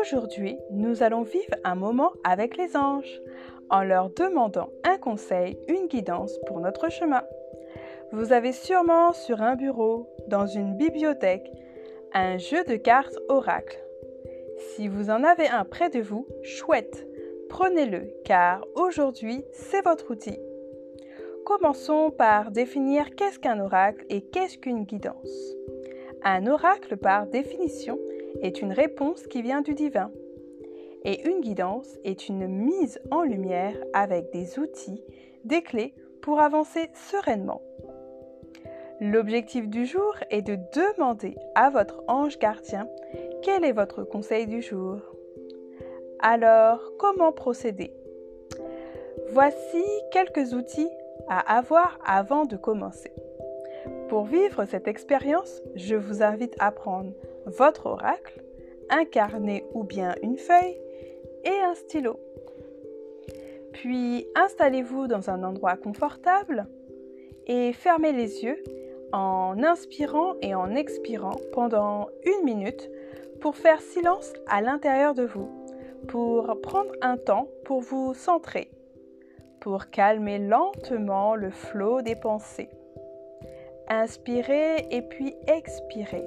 Aujourd'hui, nous allons vivre un moment avec les anges en leur demandant un conseil, une guidance pour notre chemin. Vous avez sûrement sur un bureau, dans une bibliothèque, un jeu de cartes oracle. Si vous en avez un près de vous, chouette, prenez-le car aujourd'hui c'est votre outil. Commençons par définir qu'est-ce qu'un oracle et qu'est-ce qu'une guidance. Un oracle, par définition, est une réponse qui vient du divin. Et une guidance est une mise en lumière avec des outils, des clés pour avancer sereinement. L'objectif du jour est de demander à votre ange gardien quel est votre conseil du jour. Alors, comment procéder? Voici quelques outils à avoir avant de commencer. Pour vivre cette expérience, je vous invite à prendre votre oracle, un carnet ou bien une feuille et un stylo. Puis installez-vous dans un endroit confortable et fermez les yeux en inspirant et en expirant pendant une minute pour faire silence à l'intérieur de vous, pour prendre un temps pour vous centrer, pour calmer lentement le flot des pensées. Inspirez et puis expirez.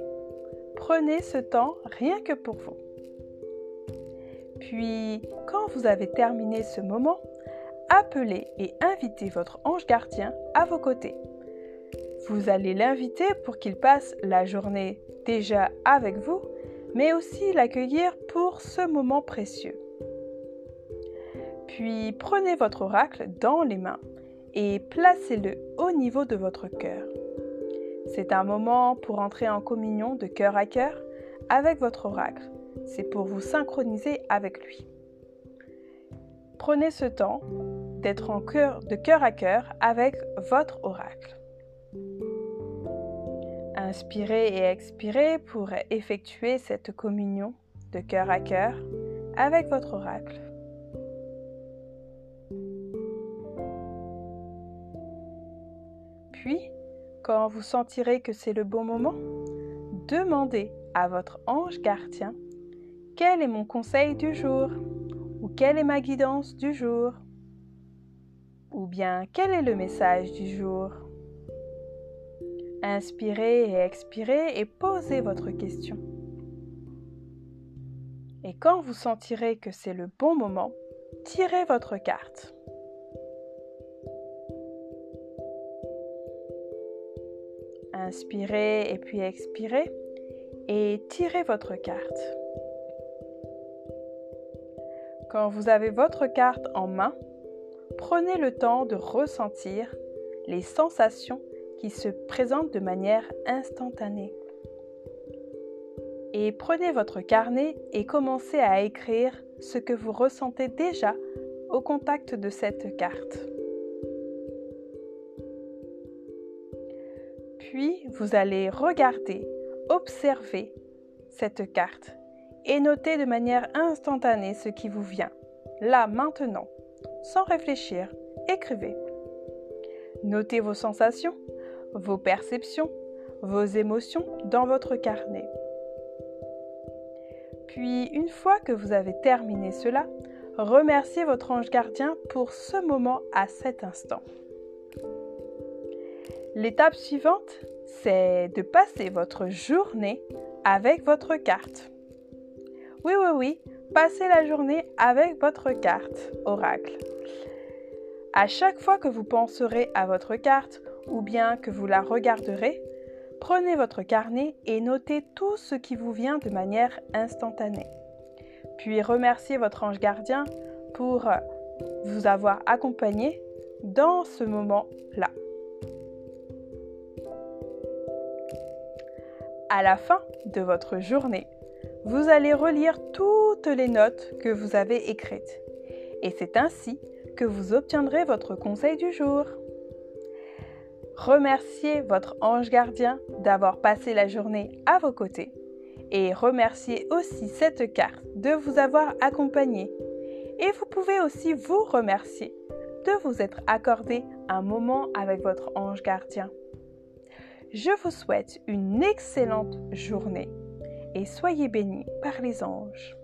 Prenez ce temps rien que pour vous. Puis, quand vous avez terminé ce moment, appelez et invitez votre ange gardien à vos côtés. Vous allez l'inviter pour qu'il passe la journée déjà avec vous, mais aussi l'accueillir pour ce moment précieux. Puis prenez votre oracle dans les mains et placez-le au niveau de votre cœur. C'est un moment pour entrer en communion de cœur à cœur avec votre oracle. C'est pour vous synchroniser avec lui. Prenez ce temps d'être en cœur, de cœur à cœur avec votre oracle. Inspirez et expirez pour effectuer cette communion de cœur à cœur avec votre oracle. Puis, quand vous sentirez que c'est le bon moment, demandez à votre ange gardien quel est mon conseil du jour ou quelle est ma guidance du jour ou bien quel est le message du jour? Inspirez et expirez et posez votre question. Et quand vous sentirez que c'est le bon moment, tirez votre carte. Inspirez et puis expirez et tirez votre carte. Quand vous avez votre carte en main, prenez le temps de ressentir les sensations qui se présentent de manière instantanée. Et prenez votre carnet et commencez à écrire ce que vous ressentez déjà au contact de cette carte. Puis, vous allez regarder, observer cette carte et noter de manière instantanée ce qui vous vient, là, maintenant, sans réfléchir. Écrivez. Notez vos sensations, vos perceptions, vos émotions dans votre carnet. Puis, une fois que vous avez terminé cela, remerciez votre ange gardien pour ce moment à cet instant. L'étape suivante, c'est de passer votre journée avec votre carte. Oui, oui, oui, passez la journée avec votre carte oracle. À chaque fois que vous penserez à votre carte ou bien que vous la regarderez, prenez votre carnet et notez tout ce qui vous vient de manière instantanée. Puis remerciez votre ange gardien pour vous avoir accompagné dans ce moment-là. À la fin de votre journée, vous allez relire toutes les notes que vous avez écrites. Et c'est ainsi que vous obtiendrez votre conseil du jour. Remerciez votre ange gardien d'avoir passé la journée à vos côtés et remerciez aussi cette carte de vous avoir accompagné. Et vous pouvez aussi vous remercier de vous être accordé un moment avec votre ange gardien. Je vous souhaite une excellente journée et soyez bénis par les anges.